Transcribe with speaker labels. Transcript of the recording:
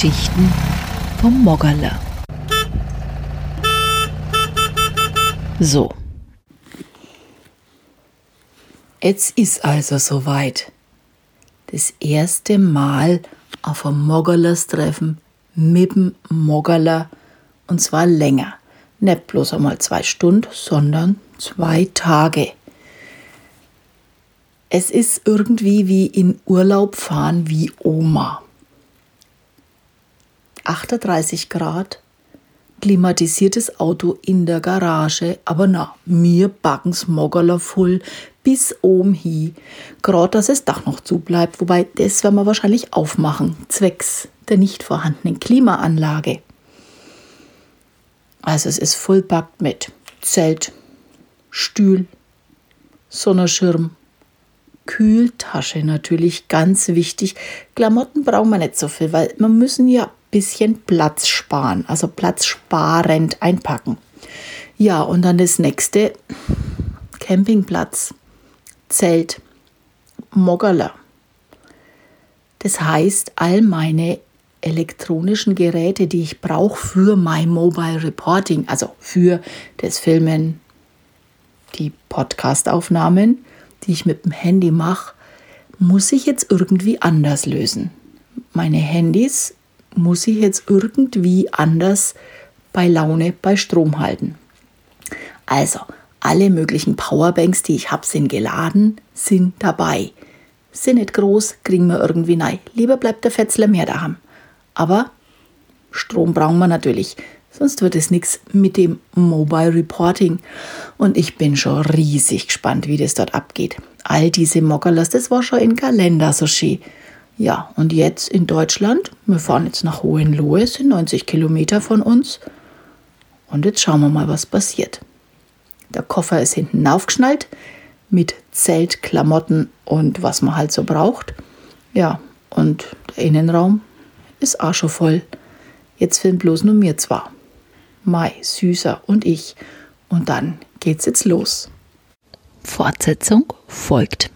Speaker 1: Geschichten vom Moggerler. So. Jetzt ist also soweit. Das erste Mal auf einem Moggerlers treffen mit dem Moggerler und zwar länger. Nicht bloß einmal zwei Stunden, sondern zwei Tage. Es ist irgendwie wie in Urlaub fahren wie Oma. 38 Grad, klimatisiertes Auto in der Garage, aber na, mir backen's Moggerler voll bis oben hi. Gerade, dass es Dach noch zu bleibt, wobei das werden wir wahrscheinlich aufmachen, zwecks der nicht vorhandenen Klimaanlage. Also es ist vollpackt mit Zelt, Stühl, Sonnenschirm, Kühltasche natürlich ganz wichtig. Klamotten brauchen wir nicht so viel, weil wir müssen ja bisschen Platz sparen, also platzsparend einpacken. Ja, und dann das nächste, Campingplatz, Zelt, Moggerler. Das heißt, all meine elektronischen Geräte, die ich brauche für mein Mobile Reporting, also für das Filmen, die Podcastaufnahmen, die ich mit dem Handy mache, muss ich jetzt irgendwie anders lösen. Meine Handys muss ich jetzt irgendwie anders bei Laune bei Strom halten. Also, alle möglichen Powerbanks, die ich habe, sind geladen, sind dabei. Sind nicht groß, kriegen wir irgendwie nein. Lieber bleibt der Fetzler mehr daheim. Aber Strom brauchen wir natürlich. Sonst wird es nichts mit dem Mobile Reporting. Und ich bin schon riesig gespannt, wie das dort abgeht. All diese Mockerlers, das war schon in Kalender so schön. Ja, und jetzt in Deutschland, wir fahren jetzt nach Hohenlohe, sind 90 Kilometer von uns. Und jetzt schauen wir mal, was passiert. Der Koffer ist hinten aufgeschnallt mit Zelt, Klamotten und was man halt so braucht. Ja, und der Innenraum ist auch schon voll. Jetzt filmt bloß nur mir zwar. Mai, Süßer und ich. Und dann geht's jetzt los. Fortsetzung folgt.